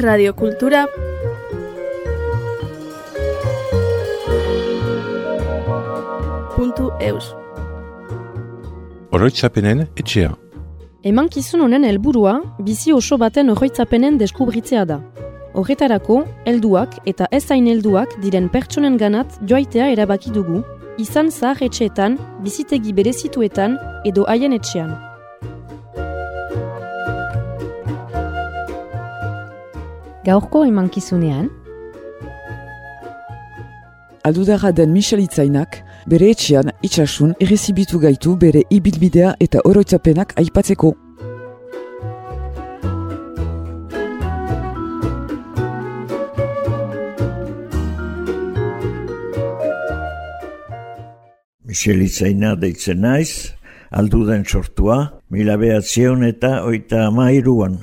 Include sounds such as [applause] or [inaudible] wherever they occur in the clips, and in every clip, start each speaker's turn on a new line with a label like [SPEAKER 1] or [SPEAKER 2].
[SPEAKER 1] radiokultura puntu eus
[SPEAKER 2] Oroitzapenen etxea.
[SPEAKER 3] Emankizun honen helburua bizi oso baten oroitzapenen deskubritzea da. Horretarako, helduak eta ez hain helduak diren pertsonen ganat joaitea erabaki dugu, izan zahar etxeetan, bizitegi berezituetan edo haien etxean. Gaurko emankizunean,
[SPEAKER 4] Aldudarra den Michel Itzainak, bere etxean itxasun errezibitu gaitu bere ibilbidea eta oroitzapenak aipatzeko.
[SPEAKER 5] Michel Itzaina deitzen naiz, aldudan sortua, mila behatzion eta oita amairuan.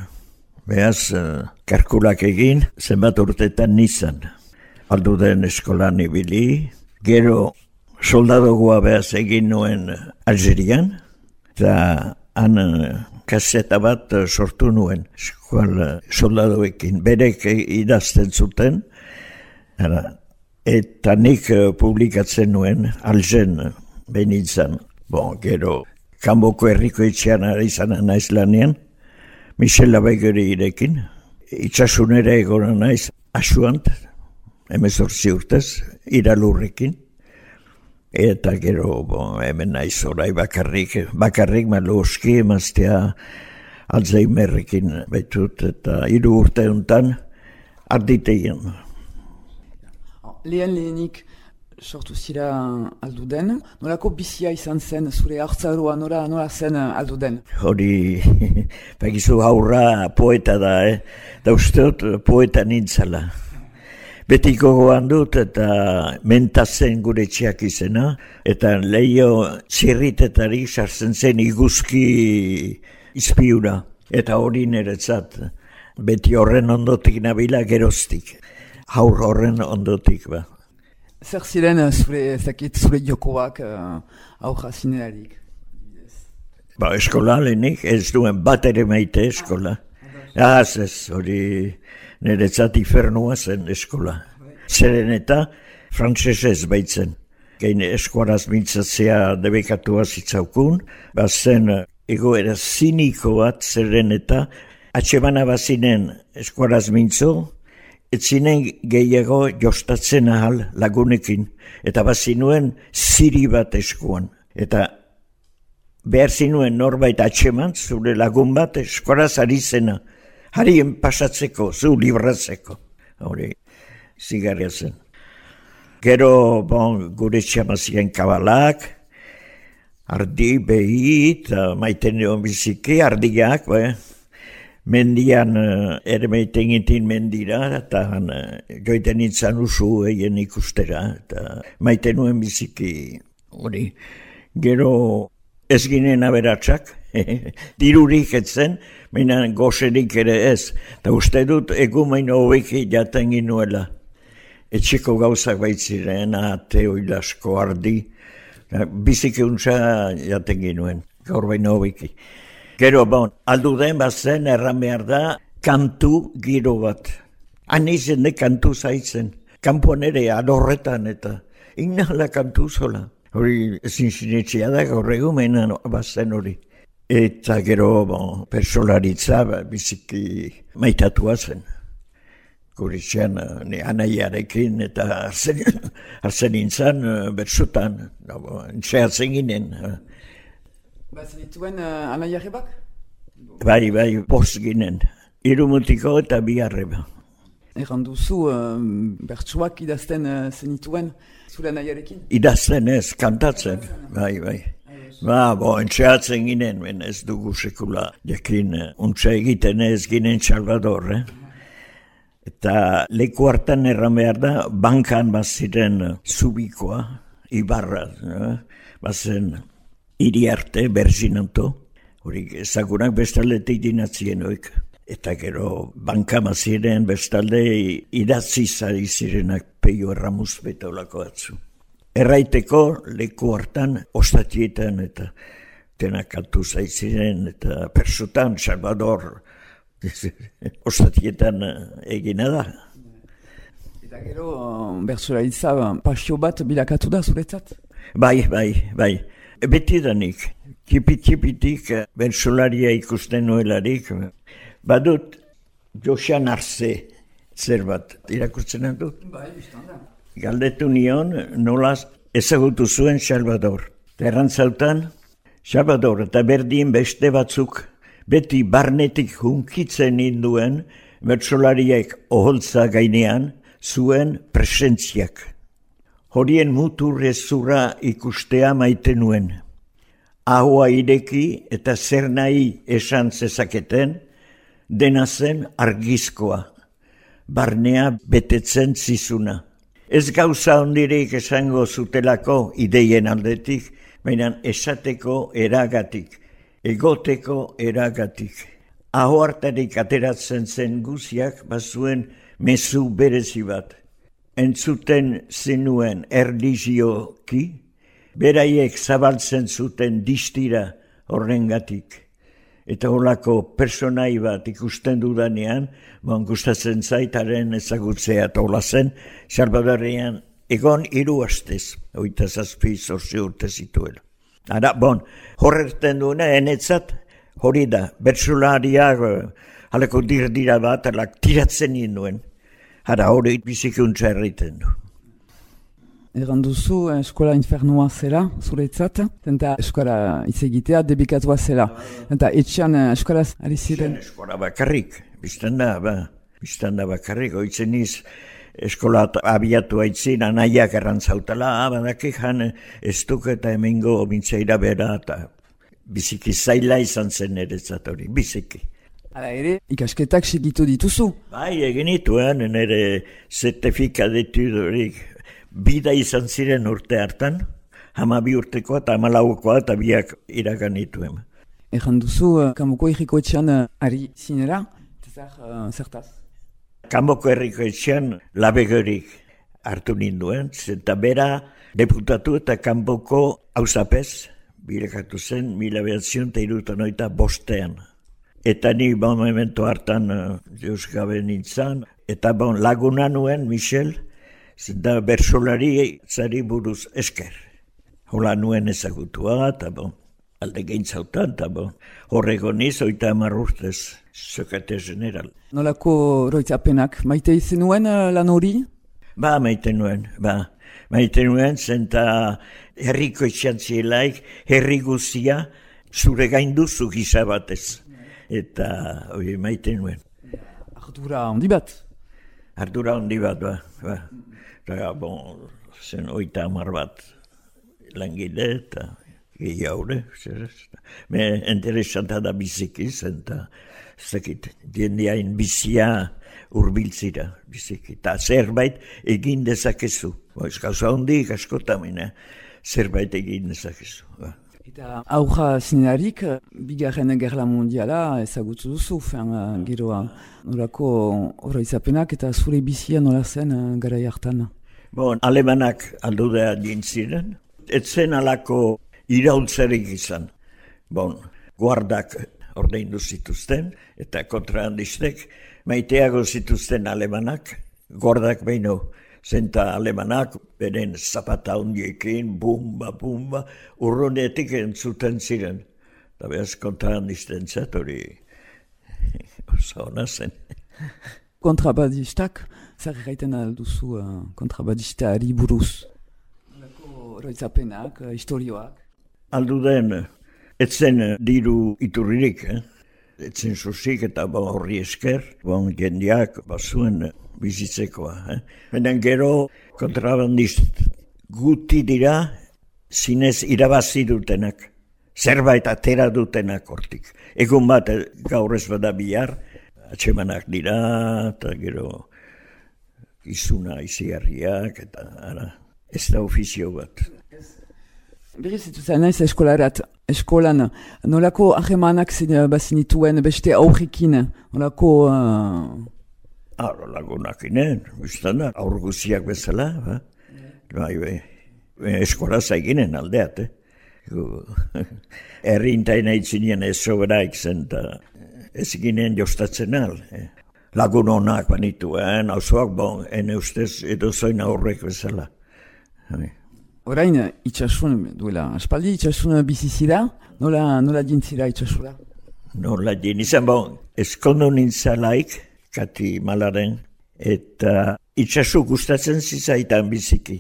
[SPEAKER 5] Beaz, uh, karkulak egin, zenbat urtetan nizan. Alduden eskolan ibili, gero soldadogoa behaz egin nuen Algerian, eta han uh, kaseta bat uh, sortu nuen, eskual soldadoekin, berek idazten zuten, ara, eta nik publikatzen nuen algen benitzen. Bon, gero, kanboko herriko etxean ari izan naiz lanean, Michel Labegeri irekin, itxasunera egona naiz asuant, emezortzi urtez, iralurrekin, eta gero, bon, hemen naiz orai bakarrik, bakarrik maluski emaztea Alzheimerrekin baitut, eta hiru urte hontan arditeien.
[SPEAKER 4] Lehen lehenik sortu zira alduden, nolako bizia izan zen zure hartzaroa nola, nola zen alduden?
[SPEAKER 5] Hori, [laughs] bakizu haurra poeta da, eh? da usteot poeta nintzala. Betiko goan dut eta mentazen gure txiak izena, eta leio zirritetari sartzen zen iguzki izpiura, eta hori niretzat, beti horren ondotik nabila geroztik, haur horren ondotik ba.
[SPEAKER 4] Zer ziren eh, zure, ezakit, zure jokoak uh, aurra zinerarik?
[SPEAKER 5] Ba, eskola lehenik, ez duen bat ere maite eskola. Az ez, hori niretzat ifernua zen eskola. Zeren eta frantsesez baitzen. Gein eskuaraz mintzatzea debekatua zitzaukun, ba zen egoera ziniko bat zeren eta atxemana bazinen eskuaraz mintzo, etzinen gehiago jostatzen ahal lagunekin, eta bazinuen ziri bat eskuan. Eta behar zinuen norbait atxeman, zure lagun bat eskoraz ari zena, harien pasatzeko, zu libratzeko. Hori, zigarria zen. Gero, bon, gure txamazien kabalak, ardi behi, eta maiten biziki, ardiak, bai, mendian uh, ermeiten itin mendira, eta uh, joiten nintzen usu egin ikustera, eta maite nuen biziki hori. Gero ez ginen aberatsak, [laughs] dirurik etzen, baina gozerik ere ez, eta uste dut egumain hobeki jaten ginuela. Etxeko gauzak baitziren, ate oilasko ardi, biziki untsa jaten ginuen, gaur baino hobeki. Gero, bon, aldu den bat zen, erran behar da, kantu giro bat. Han izen kantu zaitzen. Kampuan ere, adorretan eta inala kantu zola. Hori ezin sinetxea da gaur egumenan bat zen hori. Eta gero, bon, persolaritza ba, biziki maitatua zen. Guritxean, ni anaiarekin eta hartzen, hartzen nintzen bersutan. No, bon, ginen.
[SPEAKER 4] Ba, zenituen uh, anaia arrebak?
[SPEAKER 5] Bai, bai, post ginen. Iru mutiko eta bi arreba.
[SPEAKER 4] Egan duzu, uh, bertsuak idazten uh, zenituen zure anaiarekin?
[SPEAKER 5] Idazten ez, kantatzen, bai, bai. Ba, bo, entxeatzen ginen, ben ez dugu sekula. Jakin, untxe egiten ez ginen Salvador, eh? Eta leku hartan erran behar da, bankan baziren zubikoa, ibarra, eh? bazen iri arte, berzinanto, hori ezagunak bestaldetik dinatzien oik. Eta gero banka maziren bestalde idatzi zari zirenak peio erramuz betolako atzu. Erraiteko leku hartan ostatietan eta denak altu zaitziren eta persutan Salvador [laughs] Ostatietan egina da.
[SPEAKER 4] Eta gero, bertsula itza, pasio bat bilakatu da zuretzat?
[SPEAKER 5] Bai, bai, bai. Beti danik, kipit-kipitik bersolaria ikusten nuelarik. Badut, Josian Arze, zer bat, irakurtzen dut?
[SPEAKER 4] Bai, da.
[SPEAKER 5] Galdetu nion, nolaz ezagutu zuen Salvador. Terrantzautan, Salvador eta berdin beste batzuk beti barnetik hunkitzen induen bertsolariek oholtza gainean zuen presentziak. Horien muturrezura ikustea maite nuen. Ahoa ireki eta zer nahi esan zezaketen, dena zen argizkoa, barnea betetzen zizuna. Ez gauza ondirik esango zutelako ideien aldetik, baina esateko eragatik, egoteko eragatik. Aho hartarik ateratzen zen guziak bazuen mezu berezi bat. Entzuten zenuen erdizioki, beraiek zabaltzen zuten distira horrengatik. Eta holako personai bat ikusten dudanean, bon, gustatzen zaitaren ezagutzea eta hola zen, Salvadorian egon hiru astez, oita zazpi zorzi urte zituela. Ara, bon, horretzen duena, enetzat, hori da, bertsulariak, haleko dira bat, alak tiratzen ninduen. Ara, hori bizikuntza erriten du.
[SPEAKER 4] Egan duzu, eh, eskola infernua zela, zuretzat, eta eskola itzegitea debikatua zela. Eta etxean eh, eskolaz ari ziren?
[SPEAKER 5] Eskola bakarrik, biztan da, ba, biztan da bakarrik, oitzen niz, eskola abiatu haitzin, anaiak errantzautela, ah, badakik jan ez duk eta emengo mintzaira bera, eta biziki zaila izan zen ere hori, biziki.
[SPEAKER 4] Hala ere, ikasketak segitu dituzu?
[SPEAKER 5] Bai, egin ituen, nire zertifika ditudurik, bida izan ziren urte hartan, hama bi urteko eta hama laukoa eta biak iragan ituen.
[SPEAKER 4] Egan duzu, uh, kamoko egiko etxean uh, ari zinera, zer, uh, zertaz?
[SPEAKER 5] Kamoko erriko etxean labegorik hartu ninduen, zenta bera deputatu eta kanboko hausapez, birekatu zen, mila behatzion eta irutan oita bostean. Eta ni bon memento hartan uh, gabe nintzen, eta bon laguna nuen, Michel, zinda bersolari zari buruz esker. Hola nuen ezagutua, eta bon, alde geintzautan, eta bon, horrego niz, oita amarrurtez, sokate general.
[SPEAKER 4] Nolako roitzapenak, maite izen nuen uh, lan hori?
[SPEAKER 5] Ba, maite nuen, ba. Maite nuen, zenta herriko itxantzielaik, herri guzia, zure gainduzu gisa batez. Eta, oi, maite nuen.
[SPEAKER 4] Ardura handi bat?
[SPEAKER 5] Ardura handi bat, ba. ba. Eta, bon, zen oita amar bat langile eta gehiaure. Me interesanta da biziki zen, eta zekit, diendiain bizia urbiltzira biziki. Eta zerbait egin dezakezu. Bo, ez gauza hondik askotamina, zerbait egin dezakezu. Ba.
[SPEAKER 4] Eta auja zinearik, bigarren gerla mundiala ezagutu duzu, fen, uh, giroa, norako oroizapenak eta zure bizia nola zen uh, gara jartan.
[SPEAKER 5] Bon, alemanak aldudea dintziren, etzen alako iraultzerik izan. Bon, guardak ordeindu zituzten, eta kontrahandistek, maiteago zituzten alemanak, guardak behin zenta alemanak, beren zapata hundiekin, bumba, bumba, urrunetik entzuten ziren. Eta behaz kontrahandisten zatori, [laughs] oso hona zen.
[SPEAKER 4] Kontrabadistak, zer gaiten alduzu uh, kontrabadista ari buruz? Lako roitzapenak, uh, historioak?
[SPEAKER 5] Aldu den, etzen diru iturririk, eh? Etzen susik eta ba horri esker, bon jendiak bazuen bizitzekoa. Eh? Benen gero kontrabandist guti dira zinez irabazi dutenak, zerbait atera dutenak hortik. Egun bat gaur ez bada bihar, atxemanak dira, eta gero izuna iziarriak, eta ara, ez da ofizio bat.
[SPEAKER 4] Berriz zen naiz eskolarat, eskolan, nolako ahemanak bazinituen beste aurrikin, nolako... Uh...
[SPEAKER 5] Arro lagunak inen, biztan da, aur guziak bezala, ba? Bai, bai, eskola zaiginen aldeat, eh? [laughs] Erri intaina itzinien ez soberaik zen, eta ez ginen jostatzen al. Eh. Lagun honak banituen, hausuak bon, ene ustez edo zoin aurrek bezala. Hai.
[SPEAKER 4] Orain, itxasun, duela, aspaldi itxasun bizizira, nola, nola dintzira itxasura?
[SPEAKER 5] Nola din, izan bon, eskondo nintzalaik, kati malaren, eta itxasu gustatzen zizaitan biziki.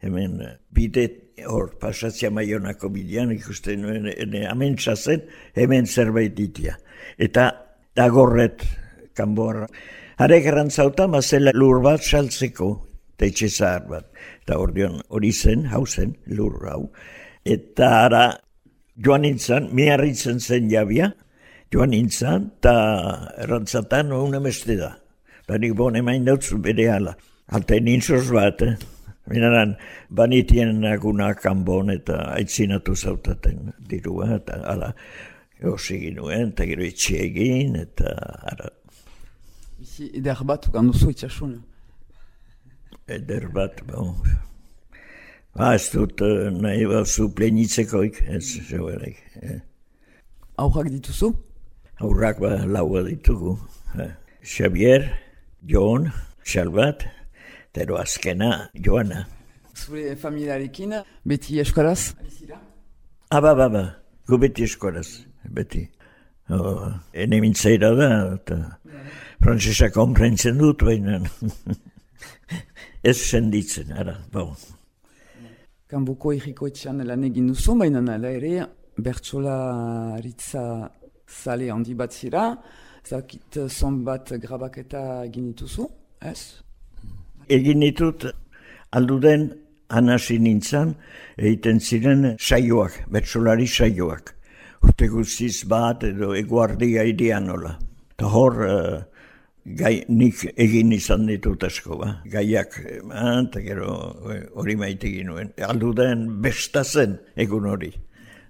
[SPEAKER 5] Hemen, bide hor pasatzia maionako bidean, ikusten nuen, ene, hemen txazen, hemen zerbait ditia. Eta dagorret, kanboar, harek erantzauta, mazela lur bat saltzeko, teitxe zahar bat. Eta ordeon hori zen, hau zen, lur hau. Eta ara, joan nintzen, miarritzen zen jabia, joan nintzen, eta errantzatan una meste da. Eta nik bon emain dautzu bere ala. Alta nintzoz bat, eh? Binaran, banitien naguna kanbon eta aitzinatu zautaten dirua, eta ala, Osi ginuen, eta gero itxiegin, eta ara.
[SPEAKER 4] Bizi eder bat, ukanduzu itxasuna
[SPEAKER 5] eder bat, bon. Ba, ez dut uh, nahi bat zu plenitzekoik, ez zeuerik. Eh.
[SPEAKER 4] Aurrak dituzu?
[SPEAKER 5] Aurrak ba, laua ditugu. Eh. Xavier, Jon, Xalbat, tero azkena, Joana.
[SPEAKER 4] Zure familiarekin, beti eskoraz?
[SPEAKER 5] Aba, ba, ba, gu beti eskoraz, beti. Oh, ene mintzaira da, eta frantzesa komprentzen dut, baina [laughs] ez senditzen, ara, bon.
[SPEAKER 4] Kanbuko irriko etxean lan egin duzu, baina nala ere, bertsola ritza zale handi bat zira, zakit zon bat grabaketa egin dituzu, ez?
[SPEAKER 5] Egin ditut, alduden anasi nintzen, egiten ziren saioak, bertsolari saioak. Urte guztiz bat edo eguardia idean nola. Eta hor, uh, gai nik egin izan ditut asko, ba. Gaiak, eta gero hori maite ginuen. Aldu den besta zen egun hori.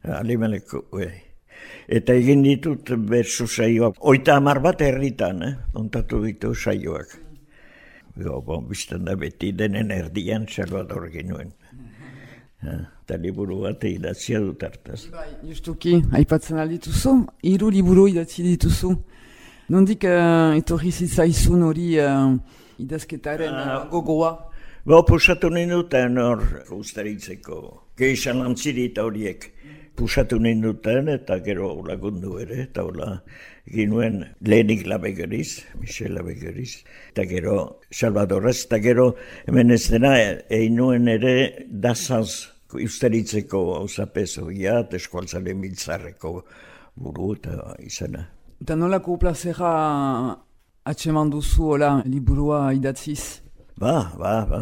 [SPEAKER 5] Alimeleko, e. Eta egin ditut bersu saioak. Oita amar bat herritan, eh? Ontatu ditu saioak. Go, bon, bizten da beti denen erdian Salvador ginuen. Eta liburu bat idatzia dut hartaz.
[SPEAKER 4] Bai, justuki, aipatzen aldituzu, hiru liburu idatzi dituzu. Nondik uh, etorri zitzaizun hori uh, idazketaren uh, gogoa?
[SPEAKER 5] Ba, pusatu ninduten hor ustaritzeko. Geixan lantzirita horiek pusatu ninduten eta gero lagundu ere. Eta hola ginuen lehenik labegeriz, Michel labegeriz. Eta gero Salvadorez. Eta gero hemen ez dena egin ere dazaz ustaritzeko hauzapezo. Ja, eskualtzale miltzarreko buru eta izena.
[SPEAKER 4] Eta nolako plazera atseman duzu hola liburua idatziz?
[SPEAKER 5] Ba, ba, ba.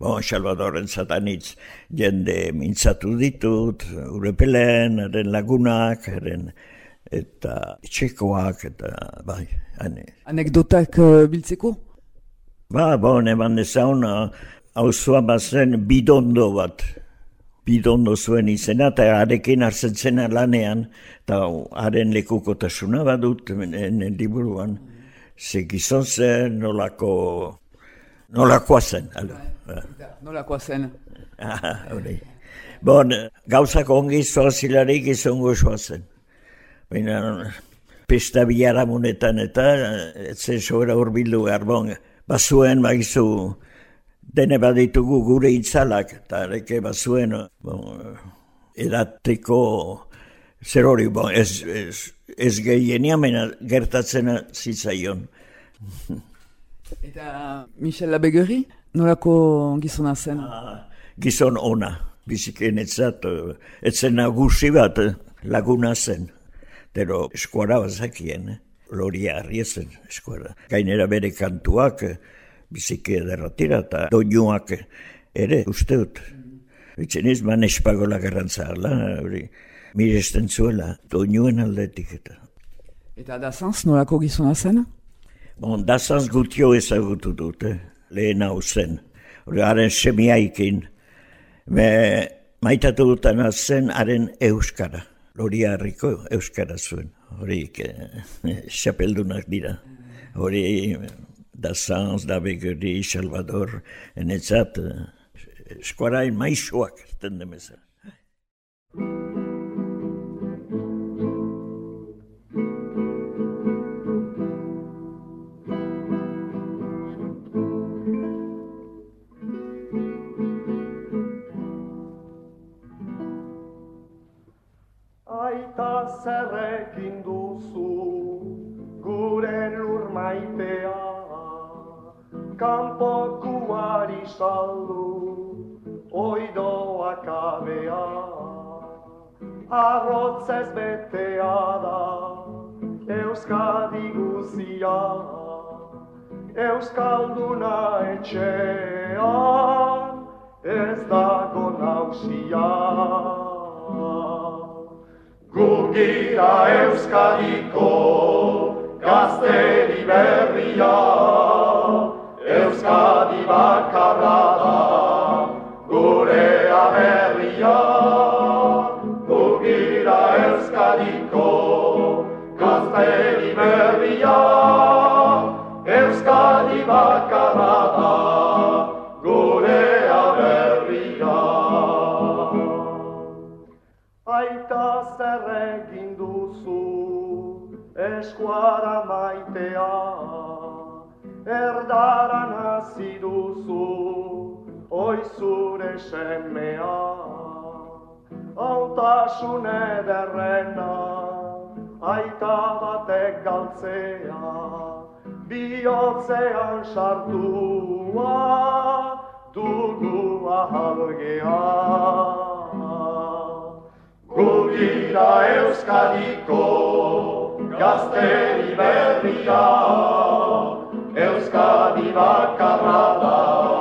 [SPEAKER 5] Bon, Salvadoren zatanitz jende mintzatu ditut, urepelen, eren lagunak, eren eta txekoak, eta bai, hane.
[SPEAKER 4] Anekdotak uh, biltzeko?
[SPEAKER 5] Ba, bon, eman ezaun, hau zua bazen bidondo bat bidondo zuen izena, eta arekin hartzen zena lanean, eta haren lekukotasuna badut, en, liburuan, ze gizon zen, nolako, nolakoa zen.
[SPEAKER 4] Bai. Nolakoa zen.
[SPEAKER 5] bon, gauzak ongi zoazilarik gizon gozoa zen. Baina, pesta biara monetan eta, ez zen sobera urbildu garbon, bazuen, bagizu, dene baditugu gure itzalak, eta ereke bazuen, bon, edateko zer hori, bon, ez, ez, ez gehienia mena gertatzen zitzaion.
[SPEAKER 4] Eta Michel Labegeri, nolako gizona zen?
[SPEAKER 5] Ah, gizon ona, biziken etzat, etzen nagusi bat laguna zen. Pero eskuara bazakien, eh? loria arriezen eskuara. Gainera bere kantuak, biziki ederratira eta doinuak ere uste dut. Bitzen izman espagola garrantza ala, hori miresten zuela, doinuen aldetik eta.
[SPEAKER 4] Eta dazanz nolako gizona zen?
[SPEAKER 5] Bon, dazanz gutio ezagutu dut, eh? lehen hau zen. Hori haren semiaikin, me maitatu dutan zen haren euskara. Hori harriko euskara zuen. Hori eh, [laughs] xapeldunak dira. Hori da Sanz, da Begeri, Salvador, enetzat, eskuarain maixoak, tendemeza.
[SPEAKER 1] zerrekin Arrotz ez betea da Euskadi guzia Euskalduna etxean ez dago nausia Gugira Euskadiko gazteri berria. Euskadi bakarra da Autasun ederrena aita batek galtzea. Bihotzean sartua dugu ahalgea. Gugira Euskadiko gazteri berria, Euskadi bakarra da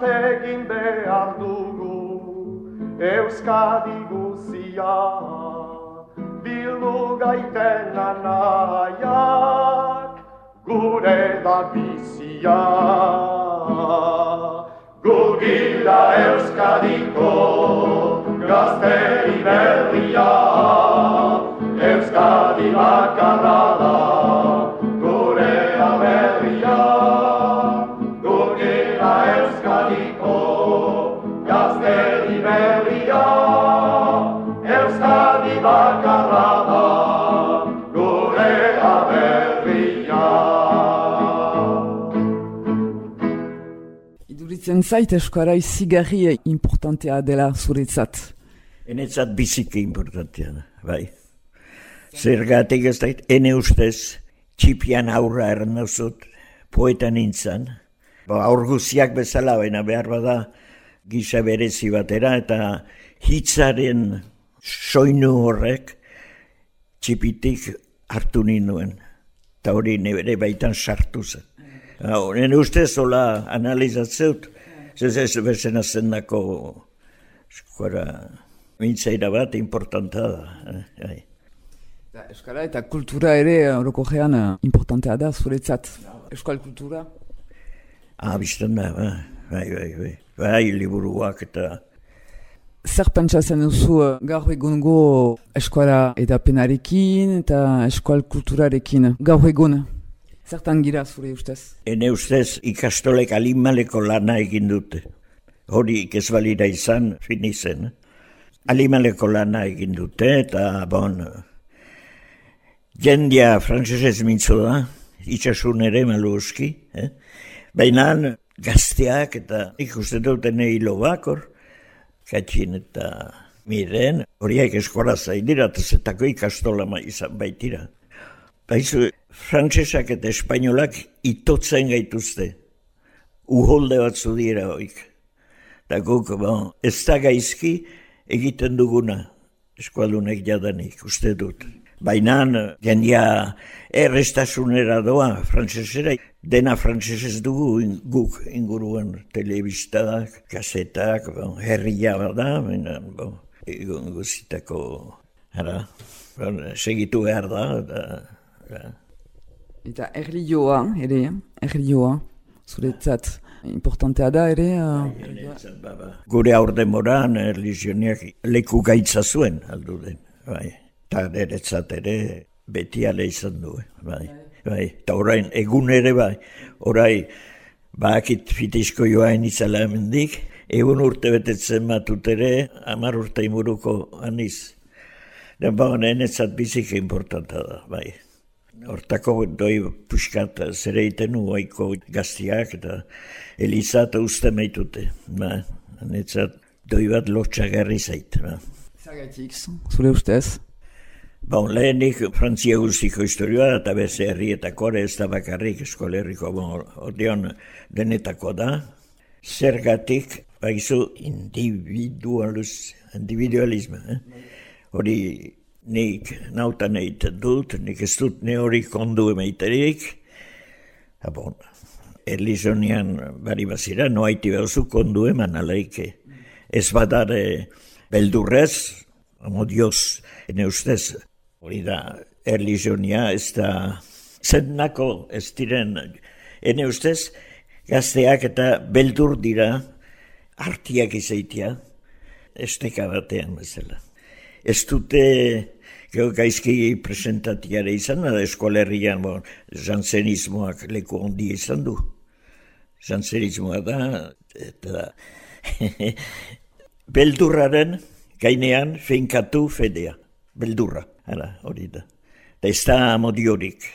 [SPEAKER 1] Bat egin behar dugu Euskadi guzia, bildu gaiten anaiak gure da bizia. Gugira Euskadiko gazteri berria, Euskadi bakarra da
[SPEAKER 4] Iduritzen zait eskara izigarri importantea dela zuretzat.
[SPEAKER 5] Enetzat biziki importantea da, bai. Zergatik ez dait, ene ustez, txipian aurra ernauzut, poeta nintzen. Ba, aur guziak bezala, baina behar bada gisa berezi batera, eta hitzaren soinu horrek txipitik hartu ninduen. Eta hori nire baitan sartu zen. Nire ustez hola analizatzeut, ez ez bezena zendako eskuara mintzaira bat importanta da. eh, bai.
[SPEAKER 4] Da, Euskara eta kultura ere horoko gean eh, importantea da zuretzat. Euskal kultura?
[SPEAKER 5] Ah, bizten da, ba, bai, bai, bai, bai, liburuak eta
[SPEAKER 4] Zer pentsatzen duzu eh, gaur egungo eskuala edapenarekin eta eskual kulturarekin gaur egun? Zertan gira zure ustez?
[SPEAKER 5] ene ustez ikastolek alimaleko lana egin dute. Hori ez balira izan, fin izen. Alimaleko lana egin dute eta, bon, jendia frantzesez mintzo da, itxasun ere maluski, eh? baina gazteak eta ikusten duten hilo bakor, katxin eta miren, horiek eskola zaidira, eta zetako ikastola izan baitira. Baizu, frantsesak eta espainolak itotzen gaituzte, uholde batzu dira hoik. Eta guk, bon, ez da gaizki egiten duguna, eskualunek jadanik, uste dut. Baina, jendia errestasunera doa, frantzesera, dena frantzesez dugu guk inguruen telebistak, kasetak, bon, herria bada, baina, bon, guzitako, ara, bon, segitu behar da, da,
[SPEAKER 4] Eta erlioa, ere, erlioa, zuretzat, importantea da ere. Uh...
[SPEAKER 5] Gure aur demoran erlizioniak leku gaitza zuen, aldu den, bai. Eta eretzat ere beti ale izan du, bai. Bai, eta orain, egun ere bai, orain, bakit fitizko joain izala hemendik, egun urte betetzen matut ere, amar urte imuruko aniz. Den ba, enetzat bizik importanta da, bai. Hortako doi puskat zere iten uaiko gaztiak eta Eliza eta uste meitute. Ba, netzat doi bat lotxagarri zait. Ba.
[SPEAKER 4] Zagatik, zure ustez?
[SPEAKER 5] Bon, lehenik Frantzia guztiko historioa eta beze herrietako ez da bakarrik eskolerriko bon, odion denetako da. Zergatik, baizu individualus, individualisme. Eh? Hori nik nautan egiten dut, nik ez dut ne hori kondu emeiterik. Bon, Erlizonian bari bazira, no haiti behuzu kondu eman aleike. Ez badare beldurrez, amo dios, ene ustez, hori da, Erlizonia ez da, zennako ez diren, ene ustez, gazteak eta beldur dira, artiak izaitia, esteka batean bezala ez dute gero gaizki presentatiare izan, da eskolerrian bon, jansenismoak leku ondi izan du. Jansenismoa da, eta [laughs] beldurraren gainean feinkatu fedea. Beldurra, ara, hori da. Eta ez da amodiorik.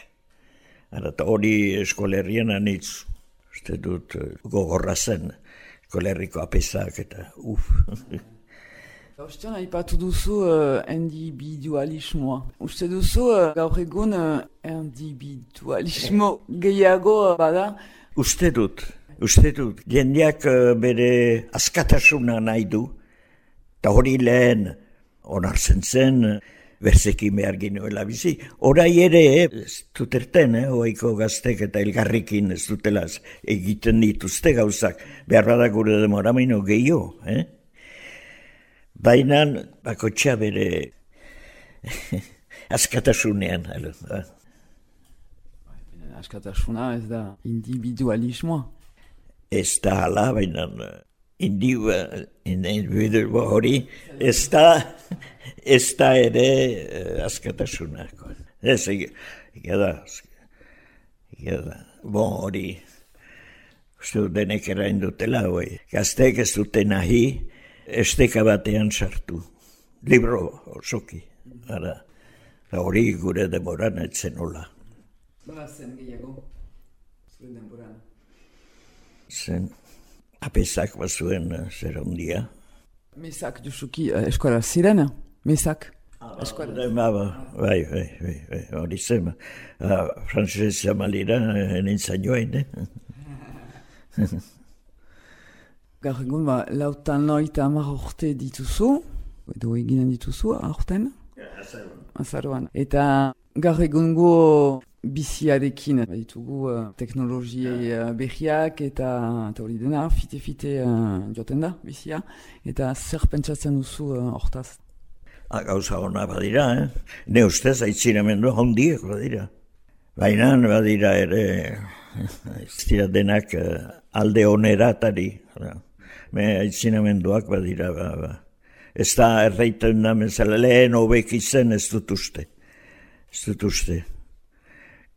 [SPEAKER 5] Ara, eta hori eskolerrian anitz, uste dut, gogorra zen, eskolerriko apesak eta uf. [laughs]
[SPEAKER 4] Gauztian, haipatu duzu uh, individualismoa. Uste duzu, uh, gaur egun uh, individualismo gehiago uh, bada?
[SPEAKER 5] Uste dut, uste dut. Jendeak uh, bere askatasuna nahi du. Eta hori lehen onartzen zen, berzekin behar ginuela bizi. Horai ere, ez duterten, eh, oaiko gaztek eta elgarrikin ez dutelaz egiten dituzte gauzak. Behar badak gure demoramaino gehiago, eh? Baina, bako bere [laughs] askatasunean. Ba.
[SPEAKER 4] Askatasuna ez da individualismoa.
[SPEAKER 5] Ez da hala, baina individualismo hori ez da, [laughs] ez da ere uh, askatasuna. Ez, da, da, bon hori, uste denek erain dutela, gaztek ez dute nahi, esteka batean sartu. Libro osoki. Ara, hori gure demoran etzen hola.
[SPEAKER 4] Nola zen gehiago? Zuen denboran?
[SPEAKER 5] Zen, apesak bazuen uh, zer ondia.
[SPEAKER 4] Mesak duzuki uh, eskola ziren? Mesak?
[SPEAKER 5] Ah, eskola. Ba, ba, bai, bai, bai, bai, hori zen. Uh, Frantzesa malira, uh, nintzen joain, eh? [laughs]
[SPEAKER 4] Gaur egun, ba, lautan noita amar orte dituzu, edo eginen dituzu, aurten? Azaroan. Eta gaur egun gu biziarekin ditugu uh, teknologie uh, behiak eta hori dena, fite-fite uh, joten da bizia. Eta zer pentsatzen duzu uh, hortaz?
[SPEAKER 5] Ha, ah, gauza hona badira, eh? Ne ustez, aitzinamendu hondiek badira. Baina badira ere, ez dira denak uh, alde oneratari me aitzinamenduak badira, ba, ba. Ez da erreiten da, mezala, lehen hobek izen ez dut uste. Ez dut uste.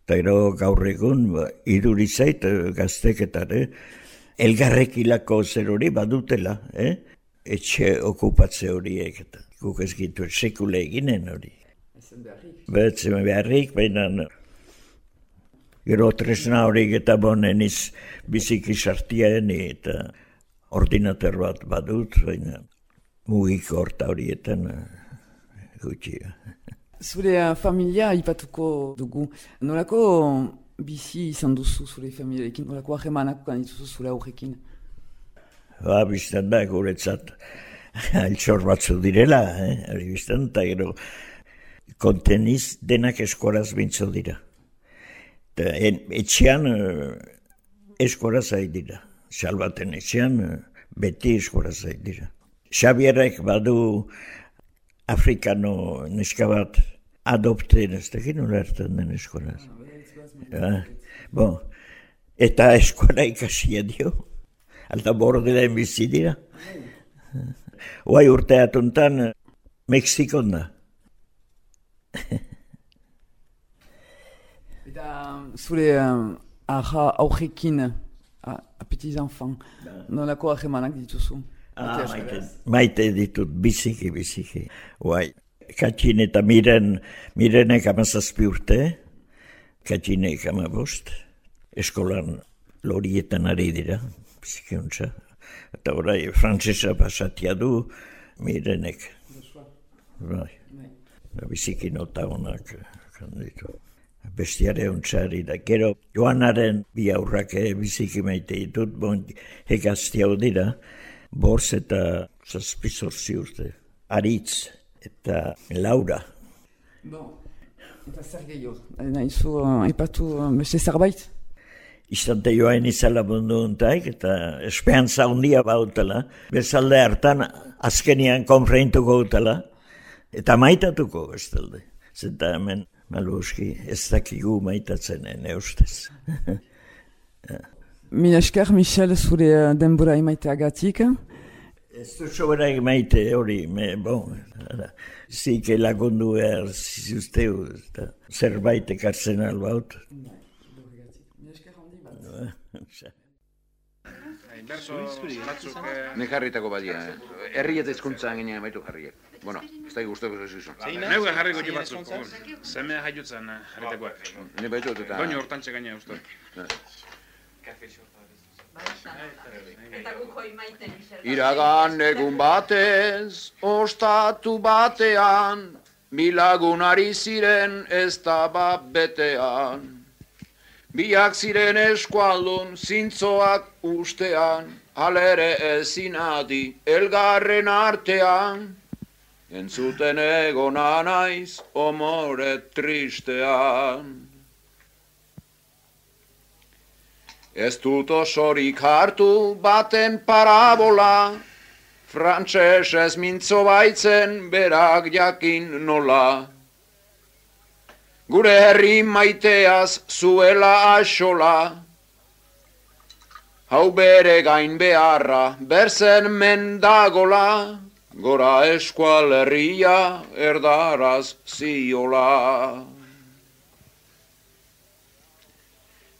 [SPEAKER 5] Eta ero gaur egun, ba, idurizait eh, gazteketare, elgarrekilako zer hori badutela, eh? etxe okupatze horiek eta guk ez gitu sekule eginen hori. Betzen beharrik, baina gero tresna horiek eta bonen iz biziki sartiaen eta ordinater bat badut, baina mugiko horta horietan gutxi.
[SPEAKER 4] Zure uh, familia ipatuko dugu. Nolako bizi izan duzu zure familiarekin? Nolako ahemanak dituzu zure aurrekin?
[SPEAKER 5] Ba, biztan da, guretzat [laughs] altxor batzu direla, eh? Ari biztan, eta gero konteniz denak eskoraz bintzo dira. Eta en, etxean uh, eskoraz ari dira. Salbaten uh, beti eskoraz ari dira. Xabierrek badu afrikano neska bat adopten, ez da gino lertan den eskola. Ja. Bon. Eta eskola ikasia dio. Alta borde da bizi dira. Oai urte atuntan Mexikon da.
[SPEAKER 4] Eta zure um, aurrekin, a, a petits enfants, nolako ahemanak dituzu?
[SPEAKER 5] Ah, maite, maite ditut biziki, biziki. Uai, katxin eta miren, mirenek amazazpi urte, katxinek amabost, eskolan lorietan ari dira, biziki untza. Eta orai, frantzesa pasatia du, mirenek. Bai, biziki nota honak ditu. Bestiare untzari da. Gero, joanaren bi aurrak biziki maite ditut, bon, hegazti hau dira, borz eta zazpizorzi urte. Aritz eta Laura.
[SPEAKER 4] Bon, eta zer gehiago? Nahizu, uh, ipatu uh, beste zerbait?
[SPEAKER 5] Izante joain izala mundu untaik eta esperantza handia bautela. Bezalde hartan azkenian konfreintuko utela. Eta maitatuko bestalde. Zenta hemen maluski ez dakigu maitatzen ene ustez. [laughs]
[SPEAKER 4] Mila esker, Michel, zure uh, denbora imaiteagatik.
[SPEAKER 5] Ez du sobera maite hori, me, bon, zike lagundu behar zizusteu, zerbait ekartzen albaut.
[SPEAKER 2] Berso batzuk... eh,
[SPEAKER 6] Ne jarritako badia, eh? Herri eta izkuntza ginen baitu jarriek. Bueno, ez da guztoko zezu.
[SPEAKER 2] Neuga jarriko jo batzuk, semea jaiotzen eh, jarritakoak.
[SPEAKER 6] Ne baitu eta...
[SPEAKER 2] Doño hortantxe gaina uste.
[SPEAKER 6] Iragan egun batez, ostatu batean, Milagun ari ziren ez da bat betean. Biak ziren eskualdun zintzoak ustean, Halere ezin adi elgarren artean, Entzuten egona naiz omore tristean. Ez dut osorik hartu baten parabola, Frantses ez mintzo baitzen berak jakin nola. Gure herri maiteaz zuela asola, Hau bere gain beharra berzen mendagola, Gora eskual herria erdaraz ziola.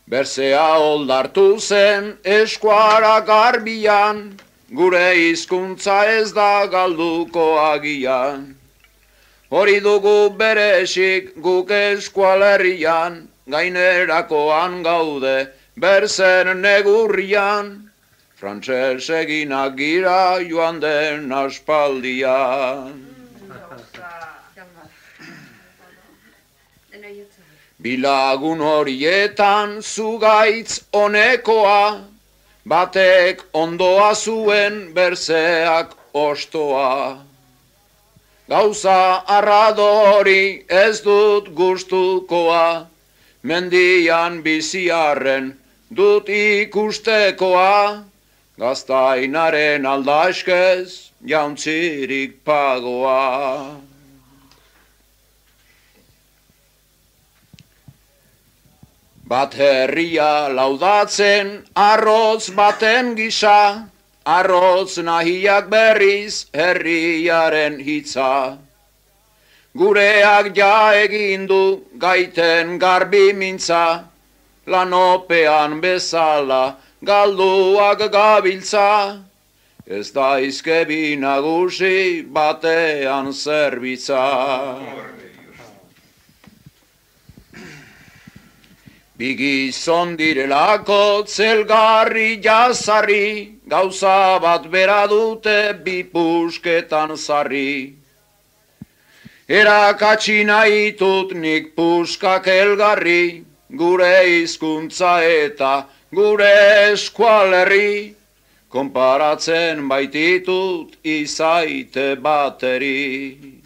[SPEAKER 6] Berzea oldartu zen eskuara garbian, gure hizkuntza ez da galduko agian. Hori dugu beresik guk eskualerrian, gainerakoan gaude berzen negurrian, frantses eginak gira joan den aspaldian. Bilagun horietan zugaitz onekoa, batek ondoa zuen berzeak ostoa. Gauza arradori ez dut gustukoa, mendian biziarren dut ikustekoa, gaztainaren aldaskez jauntzirik pagoa. Bat herria laudatzen arroz baten gisa, arroz nahiak berriz herriaren hitza. Gureak ja egin du gaiten garbi mintza, lanopean bezala galduak gabiltza. Ez da izkebi nagusi batean zerbitza. Bigizon direlako zelgarri jazarri, gauza bat bera dute bipusketan zarri. Erakatsi nahi nik puskak elgarri, gure hizkuntza eta gure eskualerri, konparatzen baititut izaite bateri.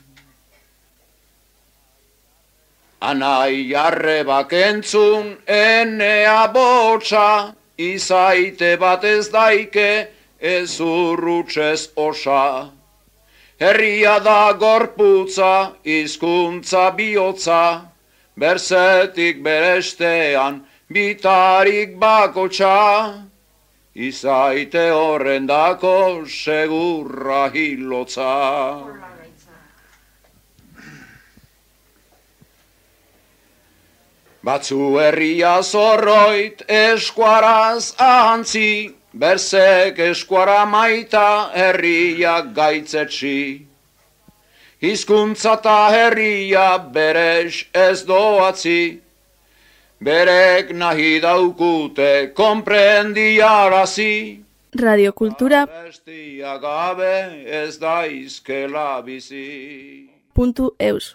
[SPEAKER 6] Anai jarre bakentzun enea botxa, izaite bat ez daike ez urrutxez osa. Herria da gorputza, hizkuntza bihotza, berzetik berestean bitarik bakotxa. Izaite horren dako segurra hilotza. Batzu herria zorroit eskuaraz ahantzi, berzek eskuara maita herriak gaitzetsi. Hizkuntza ta herria beres ez doatzi, berek nahi daukute komprendiarazi.
[SPEAKER 7] Radiokultura.
[SPEAKER 6] Bestia gabe ez daizkela bizi.
[SPEAKER 7] Puntu eus.